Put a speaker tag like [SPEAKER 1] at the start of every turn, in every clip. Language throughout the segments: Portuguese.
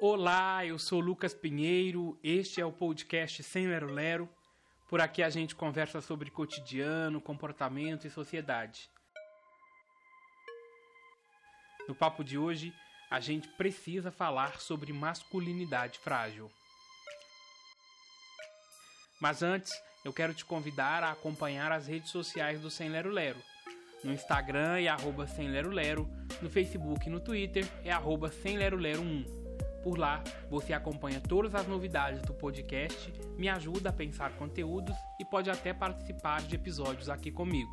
[SPEAKER 1] Olá, eu sou Lucas Pinheiro, este é o podcast Sem Lero Lero. Por aqui a gente conversa sobre cotidiano, comportamento e sociedade. No papo de hoje, a gente precisa falar sobre masculinidade frágil. Mas antes, eu quero te convidar a acompanhar as redes sociais do Sem Lero Lero. No Instagram é arroba Sem Lero Lero, no Facebook e no Twitter é arroba Sem Lero Lero 1. Por lá, você acompanha todas as novidades do podcast, me ajuda a pensar conteúdos e pode até participar de episódios aqui comigo.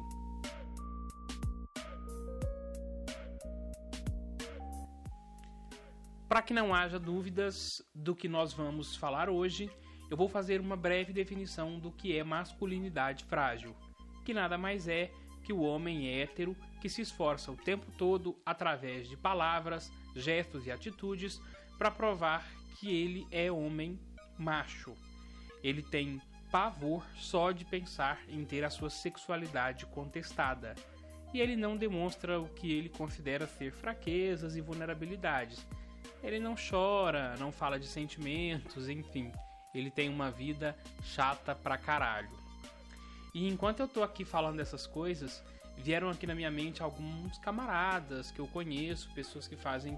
[SPEAKER 1] Para que não haja dúvidas do que nós vamos falar hoje, eu vou fazer uma breve definição do que é masculinidade frágil, que nada mais é que o homem hétero que se esforça o tempo todo através de palavras, gestos e atitudes para provar que ele é homem macho. Ele tem pavor só de pensar em ter a sua sexualidade contestada. E ele não demonstra o que ele considera ser fraquezas e vulnerabilidades. Ele não chora, não fala de sentimentos, enfim. Ele tem uma vida chata pra caralho. E enquanto eu tô aqui falando dessas coisas, vieram aqui na minha mente alguns camaradas que eu conheço, pessoas que fazem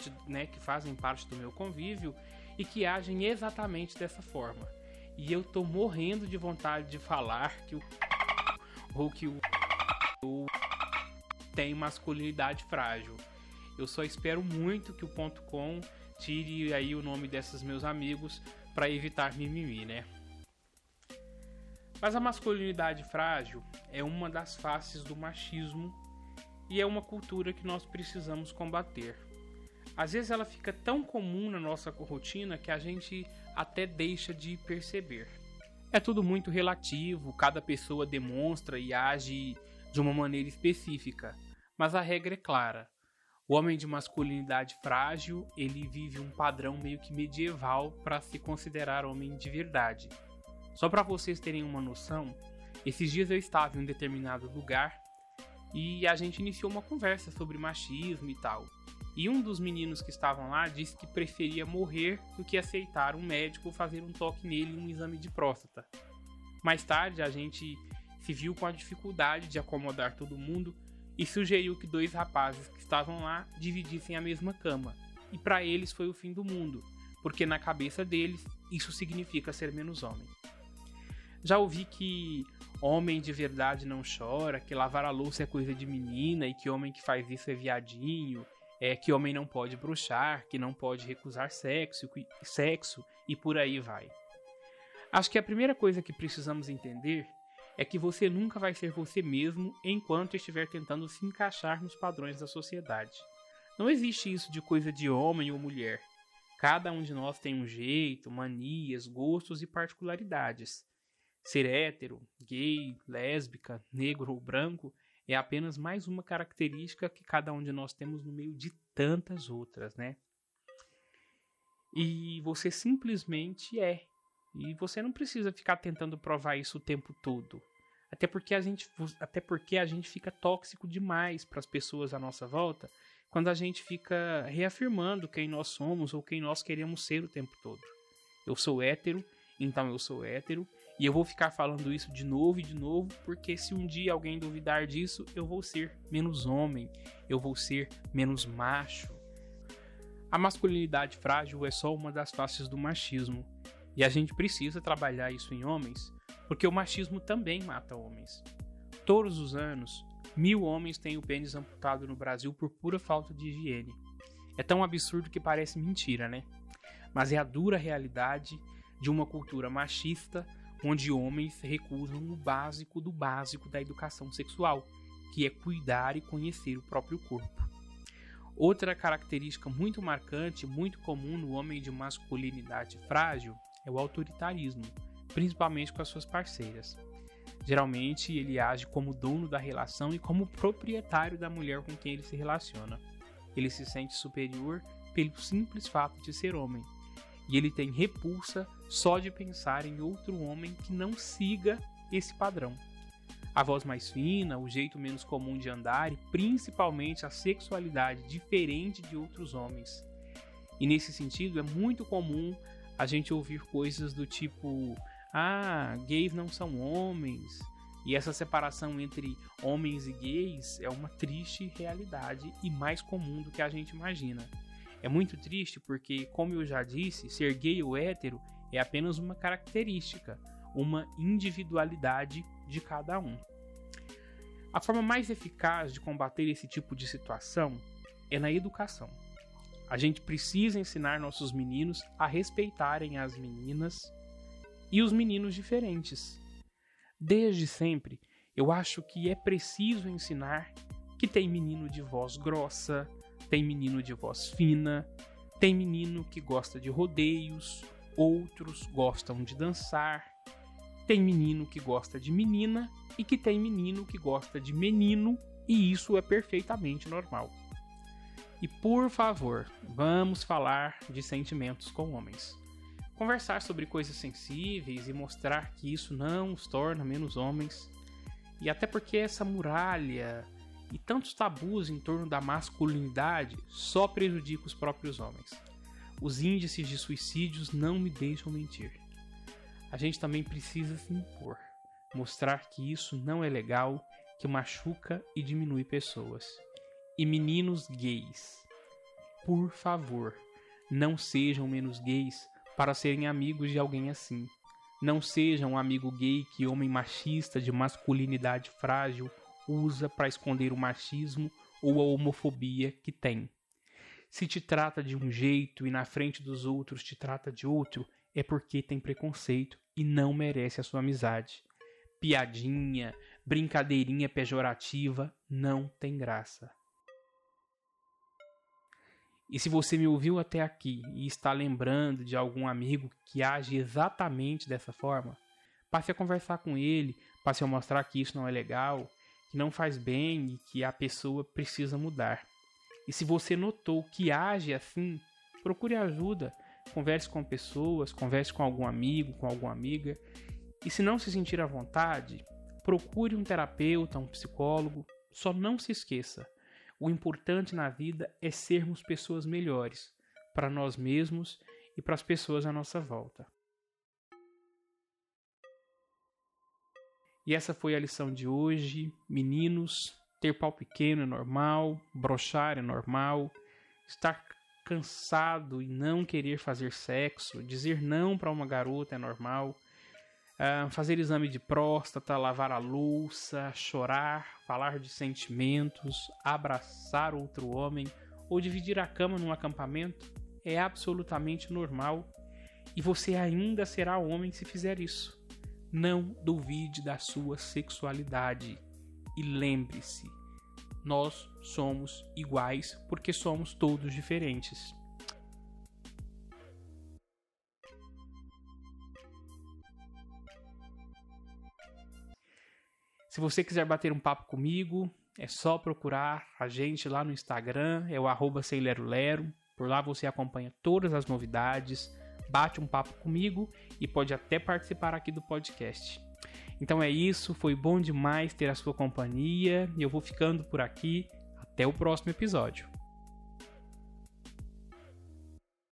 [SPEAKER 1] parte, né, que fazem parte do meu convívio e que agem exatamente dessa forma. E eu tô morrendo de vontade de falar que o ou que o, tem masculinidade frágil. Eu só espero muito que o ponto .com tire aí o nome desses meus amigos para evitar mimimi, né? Mas a masculinidade frágil é uma das faces do machismo e é uma cultura que nós precisamos combater. Às vezes ela fica tão comum na nossa rotina que a gente até deixa de perceber. É tudo muito relativo, cada pessoa demonstra e age de uma maneira específica, mas a regra é clara. O homem de masculinidade frágil, ele vive um padrão meio que medieval para se considerar homem de verdade. Só para vocês terem uma noção, esses dias eu estava em um determinado lugar e a gente iniciou uma conversa sobre machismo e tal. E um dos meninos que estavam lá disse que preferia morrer do que aceitar um médico fazer um toque nele em um exame de próstata. Mais tarde, a gente se viu com a dificuldade de acomodar todo mundo e sugeriu que dois rapazes que estavam lá dividissem a mesma cama. E para eles foi o fim do mundo, porque na cabeça deles isso significa ser menos homem. Já ouvi que homem de verdade não chora, que lavar a louça é coisa de menina e que homem que faz isso é viadinho, é que homem não pode bruxar, que não pode recusar sexo, sexo e por aí vai. Acho que a primeira coisa que precisamos entender é que você nunca vai ser você mesmo enquanto estiver tentando se encaixar nos padrões da sociedade. Não existe isso de coisa de homem ou mulher. Cada um de nós tem um jeito, manias, gostos e particularidades. Ser hétero, gay, lésbica, negro ou branco é apenas mais uma característica que cada um de nós temos no meio de tantas outras, né? E você simplesmente é. E você não precisa ficar tentando provar isso o tempo todo. Até porque a gente, até porque a gente fica tóxico demais para as pessoas à nossa volta quando a gente fica reafirmando quem nós somos ou quem nós queremos ser o tempo todo. Eu sou hétero, então eu sou hétero, e eu vou ficar falando isso de novo e de novo, porque se um dia alguém duvidar disso, eu vou ser menos homem, eu vou ser menos macho. A masculinidade frágil é só uma das faces do machismo, e a gente precisa trabalhar isso em homens porque o machismo também mata homens. Todos os anos, mil homens têm o pênis amputado no Brasil por pura falta de higiene. É tão absurdo que parece mentira, né? Mas é a dura realidade de uma cultura machista onde homens recusam o básico do básico da educação sexual, que é cuidar e conhecer o próprio corpo. Outra característica muito marcante, muito comum no homem de masculinidade frágil, é o autoritarismo principalmente com as suas parceiras. Geralmente, ele age como dono da relação e como proprietário da mulher com quem ele se relaciona. Ele se sente superior pelo simples fato de ser homem, e ele tem repulsa só de pensar em outro homem que não siga esse padrão. A voz mais fina, o jeito menos comum de andar e principalmente a sexualidade diferente de outros homens. E nesse sentido, é muito comum a gente ouvir coisas do tipo: ah, gays não são homens. E essa separação entre homens e gays é uma triste realidade e mais comum do que a gente imagina. É muito triste porque, como eu já disse, ser gay ou hétero é apenas uma característica, uma individualidade de cada um. A forma mais eficaz de combater esse tipo de situação é na educação. A gente precisa ensinar nossos meninos a respeitarem as meninas e os meninos diferentes. Desde sempre, eu acho que é preciso ensinar que tem menino de voz grossa, tem menino de voz fina, tem menino que gosta de rodeios, outros gostam de dançar, tem menino que gosta de menina e que tem menino que gosta de menino, e isso é perfeitamente normal. E por favor, vamos falar de sentimentos com homens. Conversar sobre coisas sensíveis e mostrar que isso não os torna menos homens. E até porque essa muralha e tantos tabus em torno da masculinidade só prejudica os próprios homens. Os índices de suicídios não me deixam mentir. A gente também precisa se impor, mostrar que isso não é legal, que machuca e diminui pessoas e meninos gays. Por favor, não sejam menos gays para serem amigos de alguém assim. Não sejam um amigo gay que homem machista de masculinidade frágil usa para esconder o machismo ou a homofobia que tem. Se te trata de um jeito e na frente dos outros te trata de outro, é porque tem preconceito e não merece a sua amizade. Piadinha, brincadeirinha pejorativa não tem graça. E se você me ouviu até aqui e está lembrando de algum amigo que age exatamente dessa forma, passe a conversar com ele, passe a mostrar que isso não é legal, que não faz bem e que a pessoa precisa mudar. E se você notou que age assim, procure ajuda, converse com pessoas, converse com algum amigo, com alguma amiga. E se não se sentir à vontade, procure um terapeuta, um psicólogo. Só não se esqueça, o importante na vida é sermos pessoas melhores para nós mesmos e para as pessoas à nossa volta. E essa foi a lição de hoje. Meninos, ter pau pequeno é normal, brochar é normal, estar cansado e não querer fazer sexo, dizer não para uma garota é normal uh, fazer exame de próstata, lavar a louça, chorar, falar de sentimentos, abraçar outro homem ou dividir a cama num acampamento é absolutamente normal e você ainda será homem se fizer isso. Não duvide da sua sexualidade e lembre-se, nós somos iguais porque somos todos diferentes. Se você quiser bater um papo comigo, é só procurar a gente lá no Instagram, é o arroba. Por lá você acompanha todas as novidades, bate um papo comigo e pode até participar aqui do podcast. Então é isso, foi bom demais ter a sua companhia e eu vou ficando por aqui. Até o próximo episódio.